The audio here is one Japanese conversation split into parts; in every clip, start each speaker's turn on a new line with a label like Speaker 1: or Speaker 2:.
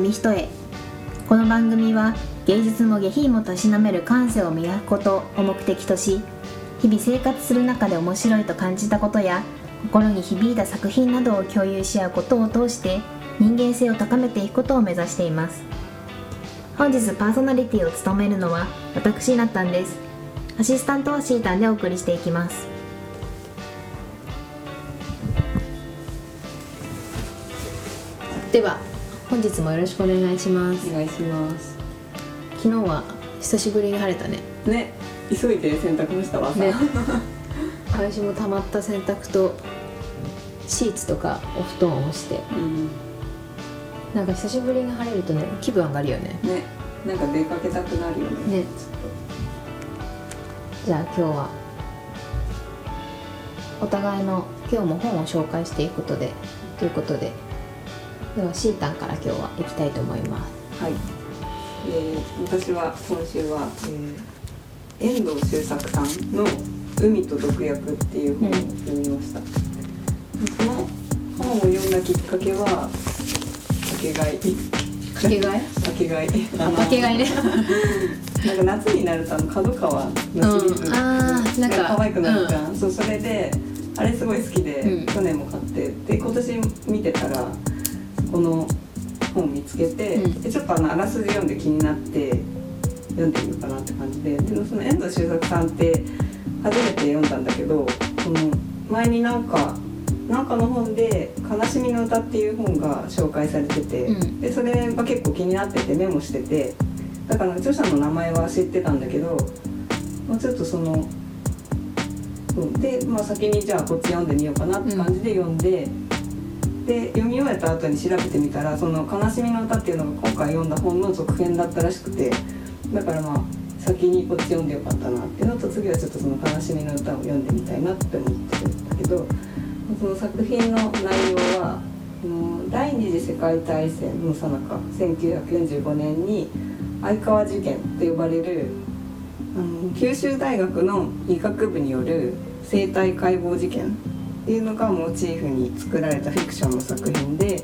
Speaker 1: 紙一重この番組は芸術も下品もたしなめる感性を磨くことを目的とし日々生活する中で面白いと感じたことや心に響いた作品などを共有し合うことを通して人間性を高めていくことを目指しています。本日パーソナリティを務めるのは私なったんです。アシスタントはシータンでお送りしていきます。では本日もよろしくお願いします。
Speaker 2: お願いします。
Speaker 1: 昨日は久しぶりに晴れたね。
Speaker 2: ね急いで洗濯もしたわ。さ、
Speaker 1: ね。私も溜まった洗濯とシーツとかお布団を干して。
Speaker 2: うん。
Speaker 1: なんか久しぶりに晴れるとね気分上がるよね。
Speaker 2: ねなんか出かけたくなるよね。
Speaker 1: ね。じゃあ今日はお互いの今日も本を紹介していくことでということでではシータンから今日は行きたいと思います。
Speaker 2: はい、えー、私は今週は、えー、遠藤周作さんの「海と毒薬」っていう本を読みました、その本を読んだきっかけはかけがい
Speaker 1: かけがえ？
Speaker 2: かけがい
Speaker 1: あかけがえね。
Speaker 2: なんか夏になるとあの角川のシリーズ
Speaker 1: うん。あーなんか
Speaker 2: 可愛くなるじゃん、そうそれであれすごい好きで、
Speaker 1: うん。
Speaker 2: 去年も買って。で今年見てたらこの本見つけて、
Speaker 1: うん。
Speaker 2: でちょっとあのあらすじ読んで気になって読んでみようかなって感じででもその遠藤周作さんって初めて読んだんだけどその前になんかなんかの本で「悲しみの歌」っていう本が紹介されてて、
Speaker 1: うん。
Speaker 2: でそれが結構気になっててメモしててだから著者の名前は知ってたんだけどもうちょっとそので、まあ、先にじゃあこっち読んでみようかなって感じで読んで、で読み終えた後に調べてみたら「その悲しみの歌」っていうのが今回読んだ本の続編だったらしくてだからまあ先にこっち読んでよかったなっていうのと次はちょっとその悲しみの歌を読んでみたいなって思ってるんだけどその作品の内容は第二次世界大戦のさなか1945年に相川事件と呼ばれるあの九州大学の医学部による生体解剖事件っていうのがモチーフに作られたフィクションの作品で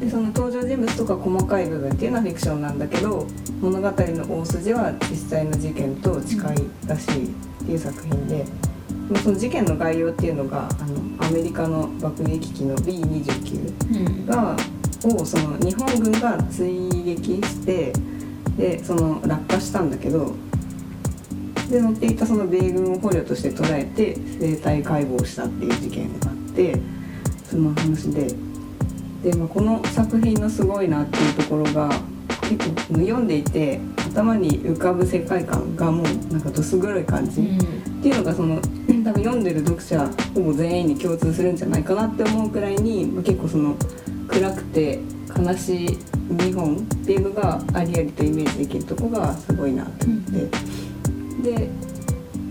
Speaker 2: でその登場人物とか細かい部分っていうのはフィクションなんだけど物語の大筋は実際の事件と近いらしいっていう作品で。でもその事件の概要っていうのがあのアメリカの爆撃機の B29
Speaker 1: うん
Speaker 2: がをその日本軍が追撃してでその落下したんだけどで乗っていたその米軍を捕虜として捉えて生体解剖したっていう事件があってその話で。で、まあ、この作品のすごいなっていうところが結構読んでいて頭に浮かぶ世界観がもうなんかどす黒い感じ。っていうのがその多分読んでる読者ほぼ全員に共通するんじゃないかなって思うくらいに、まあ、結構その暗くて悲しい日本っていうのがありありとイメージできるとこがすごいなって思って、で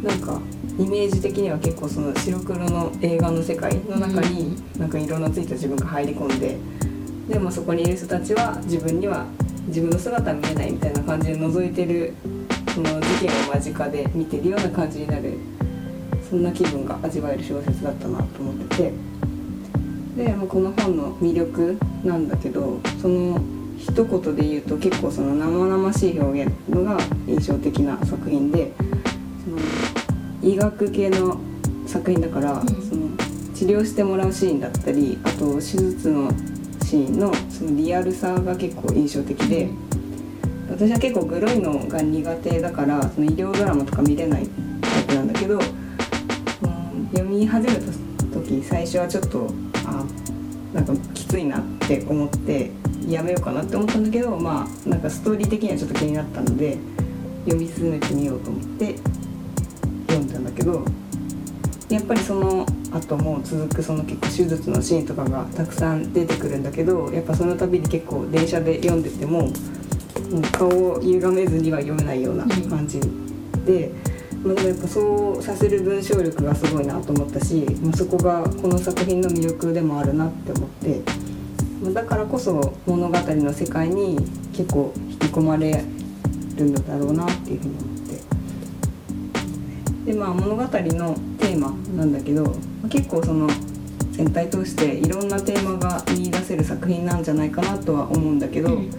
Speaker 2: なんかイメージ的には結構その白黒の映画の世界の中になんか色のついた自分が入り込んででもそこにいる人たちは自分には自分の姿は見えないみたいな感じで覗いてるその事件を間近で見てるような感じになるそんな気分が味わえる小説だったなと思ってて。で、まあ、この本の魅力なんだけどその一言で言うと結構その生々しい表現のが印象的な作品でその医学系の作品だから、
Speaker 1: ん
Speaker 2: その治療してもらうシーンだったりあと手術のシーンのそのリアルさが結構印象的で。私は結構グロいのが苦手だからその医療ドラマとか見れないタイプなんだけど、うん、読み始めた時最初はちょっとあなんかきついなって思ってやめようかなって思ったんだけどまあなんかストーリー的にはちょっと気になったので読み進めてみようと思って読んだんだけどやっぱりその後も続くその結構手術のシーンとかがたくさん出てくるんだけどやっぱその度に結構電車で読んでてもうん顔を歪めずには読めないような感じで、まあ、でもやっぱそうさせる文章力がすごいなと思ったし、まあ、そこがこの作品の魅力でもあるなって思って、まあだからこそ物語の世界に結構引き込まれるのだろうなっていうふうに思って。でまあ物語のテーマなんだけどまあ結構その全体通していろんなテーマが見出せる作品なんじゃないかなとは思うんだけど、
Speaker 1: うん。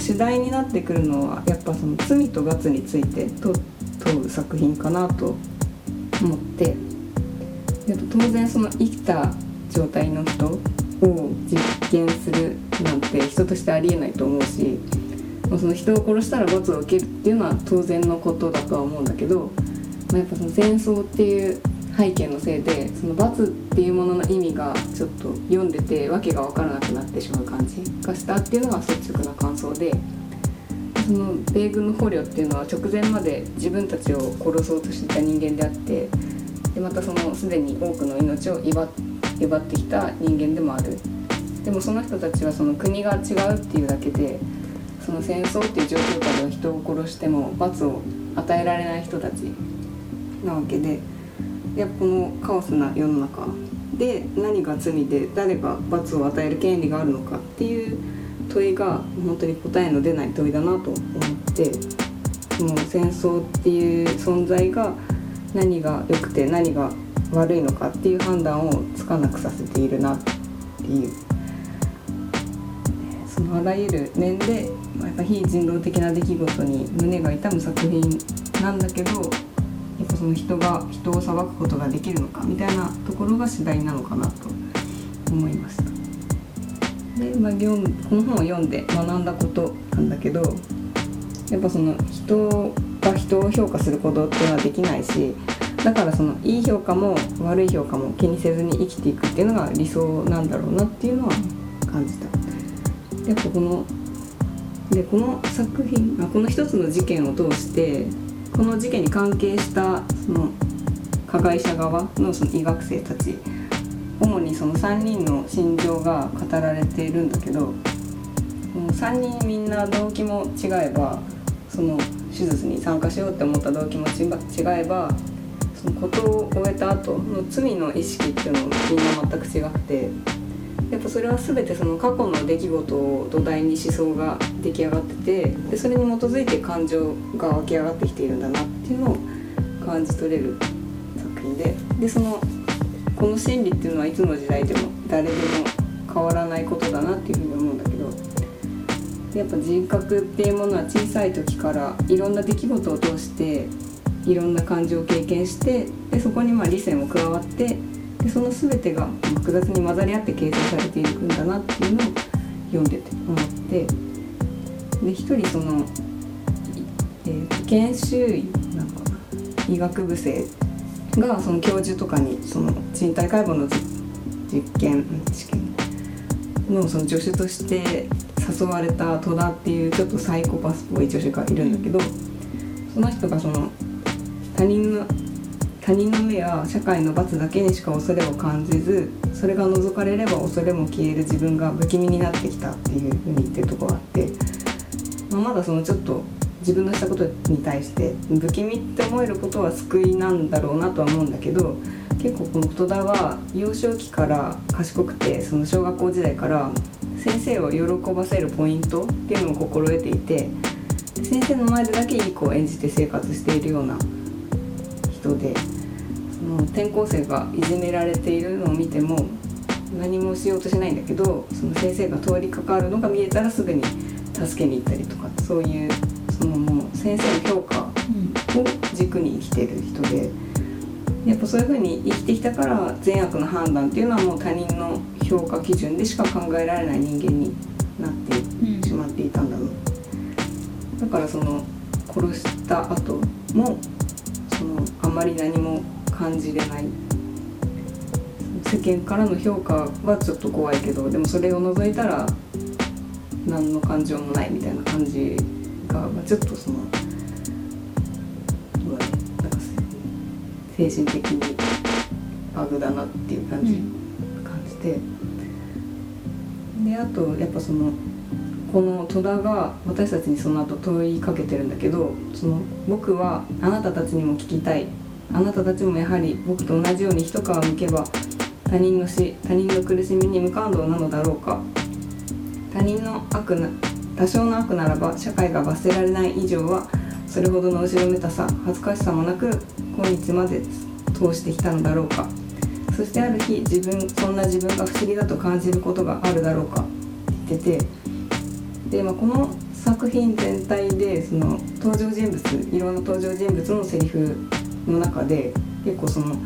Speaker 2: 主題になってくるのはやっぱその罪と罰についてと問う作品かなと思って。当然その生きた状態の人を実験するなんて人としてありえないと思うしまあその人を殺したら罰を受けるっていうのは当然のことだとは思うんだけど、まあ、やっぱその戦争っていう背景のせいでその罰っていうものの意味がちょっと読んでてわけが分からなくなってしまう感じがしたっていうのが率直な感想でその米軍の捕虜っていうのは直前まで自分たちを殺そうとしていた人間であってでまたそのすでに多くの命を奪っ奪ってきた人間でもあるでもその人たちはその国が違うっていうだけでその戦争っていう状況下では人を殺しても罰を与えられない人たちなわけで。やっぱこのカオスな世の中で何が罪で誰が罰を与える権利があるのかっていう問いが本当に答えの出ない問いだなと思ってその戦争っていう存在が何が良くて何が悪いのかっていう判断をつかなくさせているなっていうそのあらゆる面でまあやっぱ非人道的な出来事に胸が痛む作品なんだけどやっぱその人が人を裁くことができるのかみたいなところが次第なのかなと思いました。で、まあ、この本を読んで学んだことなんだけどやっぱその人が人を評価することっていうのはできないしだからそのいい評価も悪い評価も気にせずに生きていくっていうのが理想なんだろうなっていうのは感じた。やっぱこのでこの作品あこの一つの事件を通してこの事件に関係したその加害者側のその医学生たち主にその3人の心情が語られているんだけどもう3人みんな動機も違えばその手術に参加しようって思った動機も違えばそのことを終えた後の罪の意識っていうのもみんな全く違くてやっぱそれは全てその過去の出来事を土台に思想が出来上がっててでそれに基づいて感情が湧き上がってきているんだなっていうのを感じ取れる作品ででそのこの心理っていうのはいつの時代でも誰でも変わらないことだなっていうふうに思うんだけどやっぱ人格っていうものは小さい時からいろんな出来事を通していろんな感情を経験してでそこにまあ理性も加わってでその全てが複雑に混ざり合って形成されていくんだなっていうのを読んでて思ってで一人その、えー研修医なのか医学部生がその教授とかにその人体解剖の実実験試験のその助手として誘われた戸田っていうちょっとサイコパスっぽい助手がいるんだけど、その人がその他人の他人の目や社会の罰だけにしか恐れを感じずそれが除かれれば恐れも消える自分が不気味になってきたっていうふうに言ってるとこがあって、まあ、まだそのちょっと自分のしたことに対して不気味って思えることは救いなんだろうなとは思うんだけど結構この戸田は幼少期から賢くてその小学校時代から先生を喜ばせるポイントっていうのを心得ていて先生の前でだけいい子を演じて生活しているような人でその転校生がいじめられているのを見ても何もしようとしないんだけどその先生が通りかかるのが見えたらすぐに助けに行ったりとかそういうそのもう先生の評価を軸に生きてる人でやっぱそういうふうに生きてきたから善悪の判断っていうのはもう他人の評価基準でしか考えられない人間になってしまっていたんだろう。だからその殺した後もそのあまり何も感じれない。世間からの評価はちょっと怖いけどでもそれを除いたら何の感情もないみたいな感じが、まあ、ちょっとそのどうだねなんか精神的にバグだなっていう感じ、感じて。であとやっぱそのこの戸田が私たちにその後問いかけてるんだけどその僕はあなたたちにも聞きたい。あなたたちもやはり僕と同じように一皮むけば他人の死他人の苦しみに無感動なのだろうか。他人の悪な多少の悪ならば社会が罰せられない以上はそれほどの後ろめたさ恥ずかしさもなく今日まで通してきたのだろうか。そしてある日自分そんな自分が不思議だと感じることがあるだろうか。って言っててで、まあ、この作品全体でその登場人物いろんな登場人物のセリフの中で結構その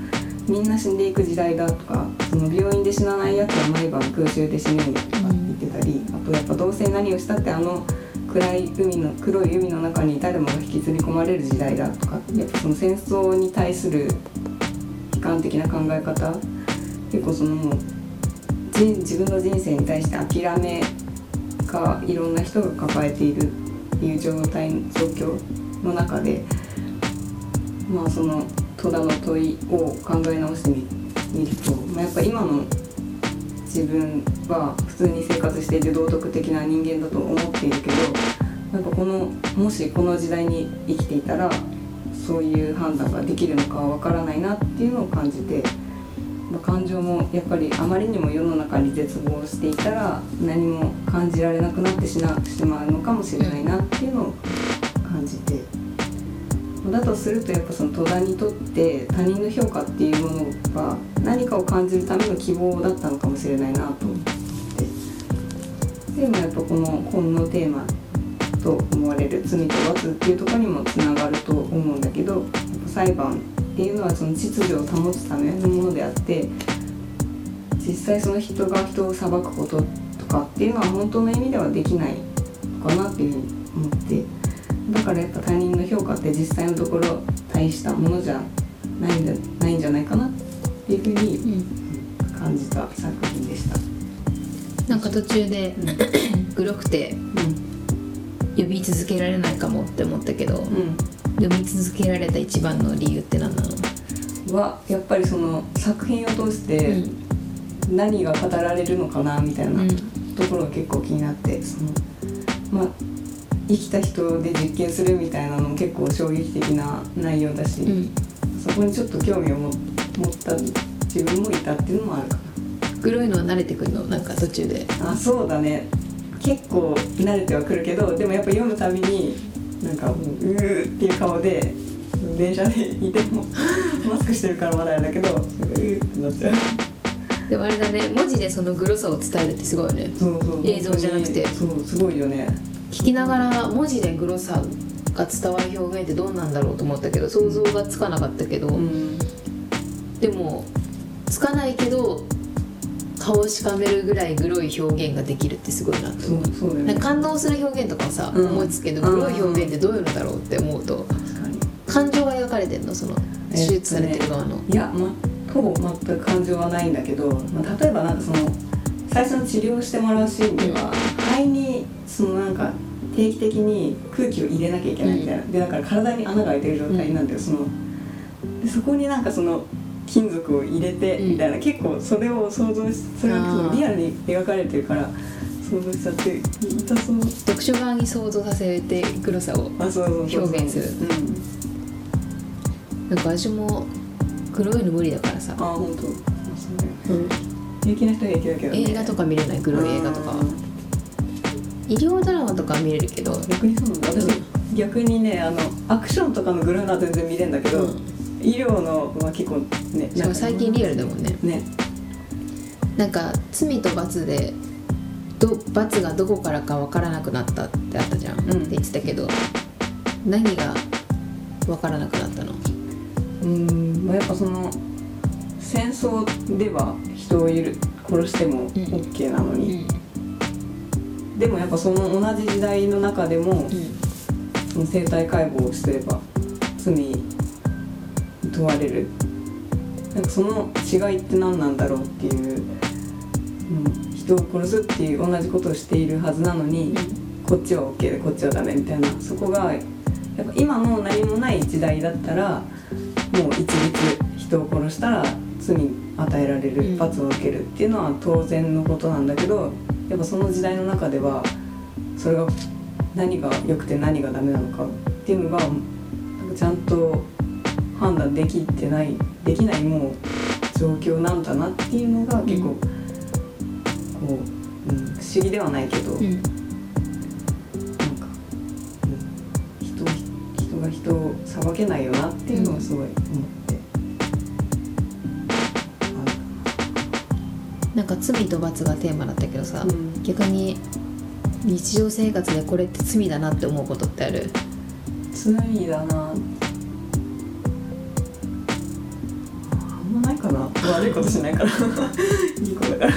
Speaker 2: みんな死んでいく時代だとかその病院で死なないやつは毎晩空襲で死ぬとかって言ってたり、あとやっぱどうせ何をしたってあの暗い海の黒い海の中に誰もが引きずり込まれる時代だとかやっぱその戦争に対する悲観的な考え方結構そのもう人自分の人生に対して諦めがいろんな人が抱えているっていう状態状況の中でまあその戸田の問いを考え直してみると、まあ、やっぱ今の自分は普通に生活していて道徳的な人間だと思っているけどなんかこのもしこの時代に生きていたらそういう判断ができるのかは分からないなっていうのを感じて、感情もやっぱりあまりにも世の中に絶望していたら何も感じられなくなってしまうのかもしれないなっていうのを感じて。だとするとやっぱその戸田にとって他人の評価っていうものが何かを感じるための希望だったのかもしれないなと思ってでもやっぱこの本のテーマと思われる罪と罰っていうとこにもつながると思うんだけど裁判っていうのはその秩序を保つためのものであって実際その人が人を裁くこととかっていうのは本当の意味ではできないのかなっていうふうに思ってだからやっぱ他人の評価って実際のところ大したものじゃないんじゃないんじゃないかなっていうふうに感じた作品でした。
Speaker 1: なんか途中で、グロくて読み続けられないかもって思ったけど、
Speaker 2: うん
Speaker 1: 読み続けられた一番の理由って何なの、
Speaker 2: はやっぱりその作品を通して何が語られるのかなみたいな
Speaker 1: うん
Speaker 2: ところが結構気になってそのまあ生きた人で実験するみたいなのも結構衝撃的な内容だし、
Speaker 1: うん。
Speaker 2: そこにちょっと興味を持持った自分もいたっていうのもあるか
Speaker 1: 黒いのは慣れてくるの？なんか途中で。
Speaker 2: なあそうだね。結構慣れてはくるけどでもやっぱ読むたびになんかもううーっていう顔で電車でいてもマスクしてるからまだあれだけどうーってなっちゃう。
Speaker 1: でもあれだね文字でそのグロさを伝えるってすごいよね。
Speaker 2: そうそう
Speaker 1: 映像じゃなくて。
Speaker 2: そうすごいよね。
Speaker 1: 聞きながら文字でグロさが伝わる表現ってどうなんだろうと思ったけど想像がつかなかったけど、
Speaker 2: うん。
Speaker 1: でもつかないけど顔をしかめるぐらいグロい表現ができるってすごいなと
Speaker 2: そ
Speaker 1: 思う。
Speaker 2: うそうね。
Speaker 1: 感動する表現とかはさ、
Speaker 2: うん。
Speaker 1: 思いつくけどグロい表現ってどういうのだろうって思うと感情が描かれてんのその手術されてる側の、
Speaker 2: いや、ま、ほぼ全く感情はないんだけど、まあ、例えばなんかその最初の治療してもらうシーンでは肺にそのなんか定期的に空気を入れなきゃいけないみたいな、でだから体に穴が開いてる状態なんだよ、その。でそこになんかその金属を入れて
Speaker 1: うん。
Speaker 2: みたいな、結構それを想像しそれがリアルに描かれてるから想像しちゃって痛そう
Speaker 1: 読書側に想像させてグロさを表現する。
Speaker 2: うん、
Speaker 1: なんか私もグロいの無理だからさ、
Speaker 2: あ本当。そうね平気な人は平気だけどね。
Speaker 1: 映画とか見れないグロい映画とか。は
Speaker 2: うん。
Speaker 1: 医療ドラマとかは見れるけど。
Speaker 2: 逆にそうなんだ。私、逆にねあのアクションとかのグルーナは全然見れるんだけど、
Speaker 1: うん
Speaker 2: 医療のは結構ね
Speaker 1: しかも最近リアルだもんね。
Speaker 2: ね。
Speaker 1: なんか罪と罰でど罰がどこからか分からなくなったってあったじゃん、
Speaker 2: ん。
Speaker 1: って言ってたけど何が分からなくなったの？
Speaker 2: うん、まあ、やっぱその戦争では人を殺しても OK なのに、でもやっぱその同じ時代の中でも、その生体解剖をすれば罪に問われる。なんかその違いって何なんだろうっていう、うん、人を殺すっていう同じことをしているはずなのに、こっちは OK でこっちはダメみたいな。そこがやっぱ今の何もない時代だったらもう一律人を殺したら罪に与えられ
Speaker 1: うん。
Speaker 2: る罰を受けるっていうのは当然のことなんだけどやっぱその時代の中ではそれが何が良くて何がダメなのかっていうのがなんかちゃんと判断できてないできないもう状況なんだなっていうのが結構、
Speaker 1: うん
Speaker 2: こう、うん、不思議ではないけど、
Speaker 1: うん。
Speaker 2: なんか、うん、人人が人を裁けないよなっていうのをすごい思って、な。
Speaker 1: なんか罪と罰がテーマだったけどさ、
Speaker 2: うん。
Speaker 1: 逆に日常生活でこれって罪だなって思うことってある？
Speaker 2: 罪だなあ悪いことしないから。いい子だから。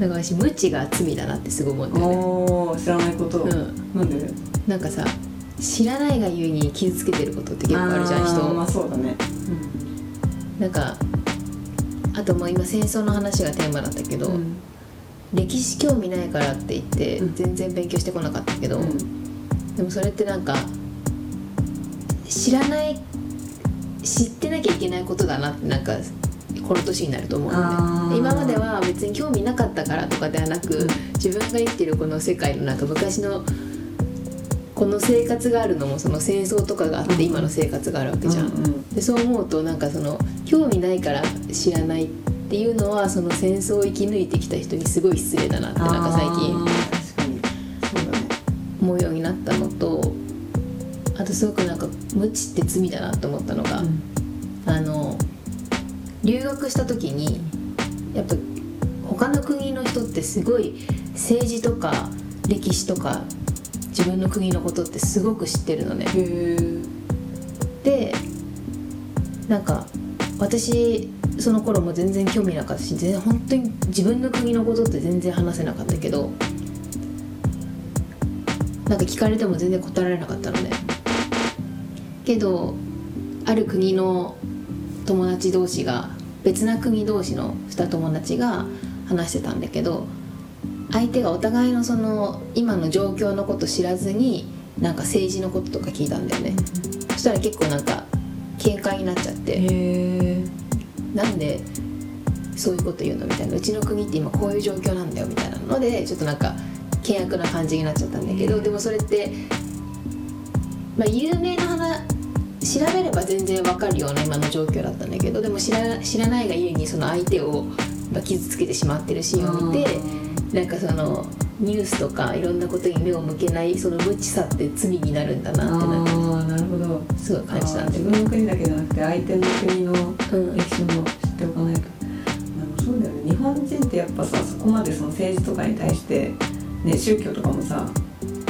Speaker 1: なんか私無知が罪だなってすごい思うんだよね
Speaker 2: おー知らないこと、
Speaker 1: うん。
Speaker 2: なんで？
Speaker 1: なんかさ知らないがゆえに傷つけてることって結構あるじゃん人
Speaker 2: ーまあそうだね。
Speaker 1: なんかあともう今戦争の話がテーマだったけど、
Speaker 2: うん。
Speaker 1: 歴史興味ないからって言って
Speaker 2: うん。
Speaker 1: 全然勉強してこなかったけど、
Speaker 2: うん。
Speaker 1: でもそれってなんか知らない知ってなきゃいけないことだなってなんかこの年になると思うの
Speaker 2: あー。
Speaker 1: ね今までは別に興味なかったからとかではなく、
Speaker 2: うん。
Speaker 1: 自分が生きてるこの世界のなんか昔のこの生活があるのもその戦争とかがあって
Speaker 2: うん。
Speaker 1: 今の生活があるわけじゃん。
Speaker 2: うんうん。
Speaker 1: でそう思うとなんかその興味ないから知らないっていうのはその戦争を生き抜いてきた人にすごい失礼だなってなんか最近思うようになったのとあとすごくなんか無知って罪だなと思ったのが、あの留学した時にやっぱ他の国の人ってすごい政治とか歴史とか自分の国のことってすごく知ってるのね。でなんか私その頃も全然興味なかったし全然本当に自分の国のことって全然話せなかったけどなんか聞かれても全然答えられなかったのねけどある国の友達同士が別な国同士の2友達が話してたんだけど相手がお互いのその今の状況のこと知らずになんか政治のこととか聞いたんだよね。そしたら結構なんか喧嘩になっちゃってなんでそういうこと言うのみたいな。うちの国って今こういう状況なんだよみたいなのでちょっとなんか険悪な感じになっちゃったんだけどでもそれってまあ有名な話調べれば全然わかるような今の状況だったんだけどでも知ら知らないがゆえにその相手をまあ傷つけてしまってるシーンを見てなんかそのニュースとかいろんなことに目を向けないその無知さって罪になるんだなってな
Speaker 2: ああなるほど。
Speaker 1: すごい感じたんだ
Speaker 2: 自
Speaker 1: よ
Speaker 2: 分の国だけじゃなくて相手の国の
Speaker 1: うん。
Speaker 2: 歴史も知っておかないと、あのそうだよね。日本人ってやっぱさそこまでその政治とかに対して、ね、宗教とかもさ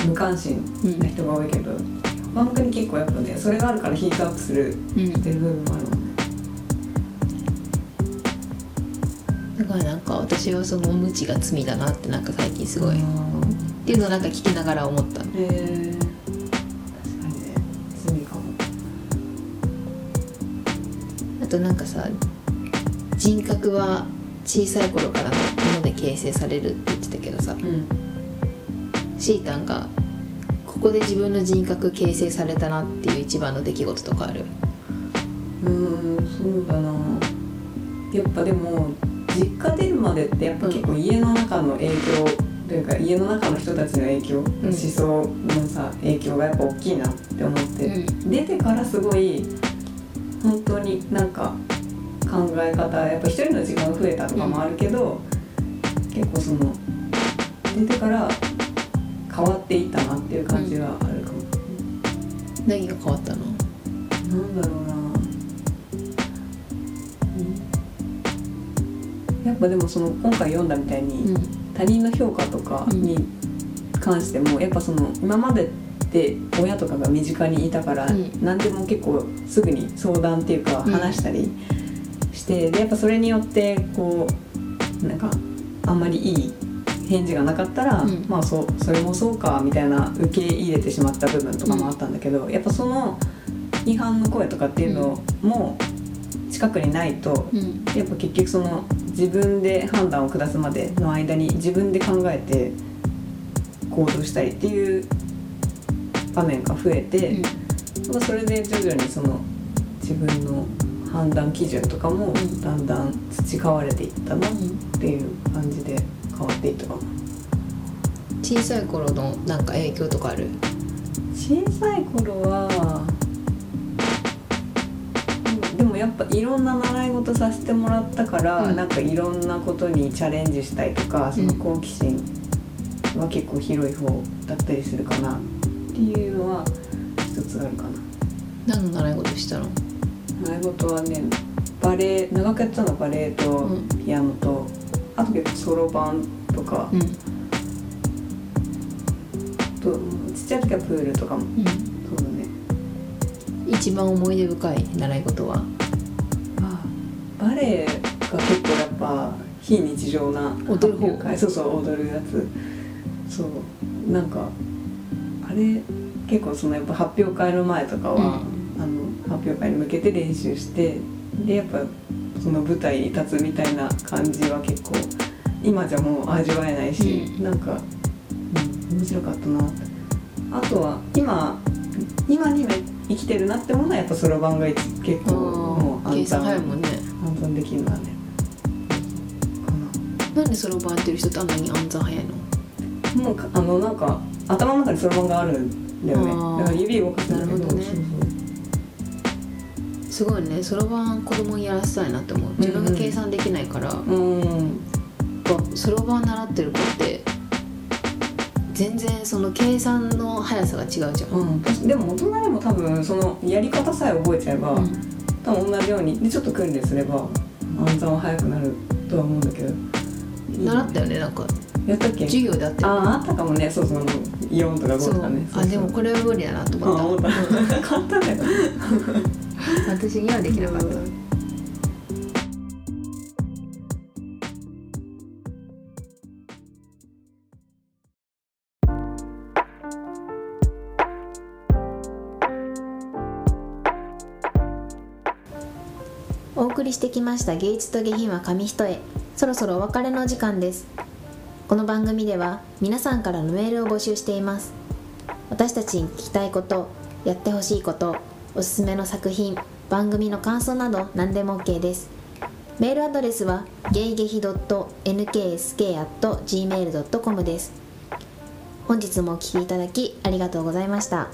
Speaker 2: 無関心な人が多いけど、他の国結構やっぱねそれがあるからヒートアップする
Speaker 1: うん。
Speaker 2: してる部分もあるもんね。
Speaker 1: だからなんか私はその無知が罪だなってなんか最近すごい、っ
Speaker 2: あ
Speaker 1: ていうのをなんか聞きながら思った
Speaker 2: ーへえ確かにね罪かも。
Speaker 1: あとなんかさ人格は小さい頃からのもので形成されるって言ってたけどさ
Speaker 2: うん。
Speaker 1: シータンがここで自分の人格形成されたなっていう一番の出来事とかある？
Speaker 2: うーんそうだな。やっぱでも実家出るまでってやっぱ結構家の中の影響というか家の中の人たちの影響、思想のさ影響がやっぱ大きいなって思って、
Speaker 1: うん。
Speaker 2: 出てからすごい本当になんか考え方やっぱ一人の時間が増えたとかもあるけど、結構その出てから変わっていったなっていう感じはあるかも。
Speaker 1: 何が変わったの？
Speaker 2: なんだろうな。やっぱでもその今回読んだみたいに、
Speaker 1: うん。
Speaker 2: 他人の評価とかに関してもやっぱその今までって親とかが身近にいたから、
Speaker 1: うん。
Speaker 2: 何でも結構すぐに相談っていうか
Speaker 1: うん。
Speaker 2: 話したりして、でやっぱそれによってこうなんかあんまりいい返事がなかったら、
Speaker 1: うん。
Speaker 2: まあそうそれもそうかみたいな受け入れてしまった部分とかもあったんだけど、やっぱその批判の声とかっていうのも近くにないと、
Speaker 1: うん。
Speaker 2: やっぱ結局その自分で判断を下すまでの間に自分で考えて行動したりっていう場面が増えて、まあそれで徐々にその自分の判断基準とかも
Speaker 1: ん。
Speaker 2: だんだん培われていったなっ
Speaker 1: うん
Speaker 2: ていう感じで変わっていったかな。
Speaker 1: 小さい頃のなんか影響とかある？
Speaker 2: 小さい頃はでもやっぱいろんな習い事させてもらったから、
Speaker 1: うん。
Speaker 2: なんかいろんなことにチャレンジしたいとかその好奇心は結構広い方だったりするかな。っていうのは一つあるかな。
Speaker 1: 何の習い事したの？
Speaker 2: 習い事はねバレエ長くやってたのはバレエと
Speaker 1: うん。
Speaker 2: ピアノと、あと結構ソロ版とか、
Speaker 1: うん。
Speaker 2: とちっちゃい時はプールとかも。
Speaker 1: うん。
Speaker 2: そうだね。
Speaker 1: 一番思い出深い習い事は？
Speaker 2: あバレエが結構やっぱ非日常な
Speaker 1: 踊る方？
Speaker 2: そうそう踊るやつ。そう。なんかあれ結構そのやっぱ発表会の前とかは、あの発表会に向けて練習してでやっぱその舞台に立つみたいな感じは結構今じゃもう味わえないし、
Speaker 1: うん。
Speaker 2: なんか、うん、面白かったな。あとは今今に生きてるなってものはやっぱそろばんが結構もう
Speaker 1: 計算早い
Speaker 2: 暗
Speaker 1: もんね。
Speaker 2: 算暗算できるのはね。か
Speaker 1: なんでそろばんやってる人ってあんなに暗算早いの？
Speaker 2: なもうかあのなんか頭の中にそろばんがあるんだよね。だから指動かすんだけど
Speaker 1: なるほどね。
Speaker 2: そう
Speaker 1: すごいねそろばん子供にやらせたいなって思う。自分が計算できないから、
Speaker 2: そううん。
Speaker 1: そろばん習ってる子って全然その計算の速さが違うじゃん、
Speaker 2: うん、でも大人でも多分そのやり方さえ覚えちゃえば、
Speaker 1: うん。
Speaker 2: 多分同じようにでちょっと訓練すれば暗算は早くなるとは思うんだけど。
Speaker 1: 習ったよねなんか。
Speaker 2: やったっけ？
Speaker 1: 授業であって
Speaker 2: あああったかもね。そうそうあの4とか5
Speaker 1: そう
Speaker 2: とかね。
Speaker 1: あでもこれは無理だなと思った。
Speaker 2: あ思った。簡単だよ
Speaker 1: 私にはできなかった、お送りしてきました芸術と下品は紙一重。そろそろお別れの時間です。この番組では皆さんからのメールを募集しています。私たちに聞きたいことやってほしいことおすすめの作品番組の感想など何でも OK です。メールアドレスはゲイゲヒドット .nksk.gmail.com です。本日もお聴きいただきありがとうございました。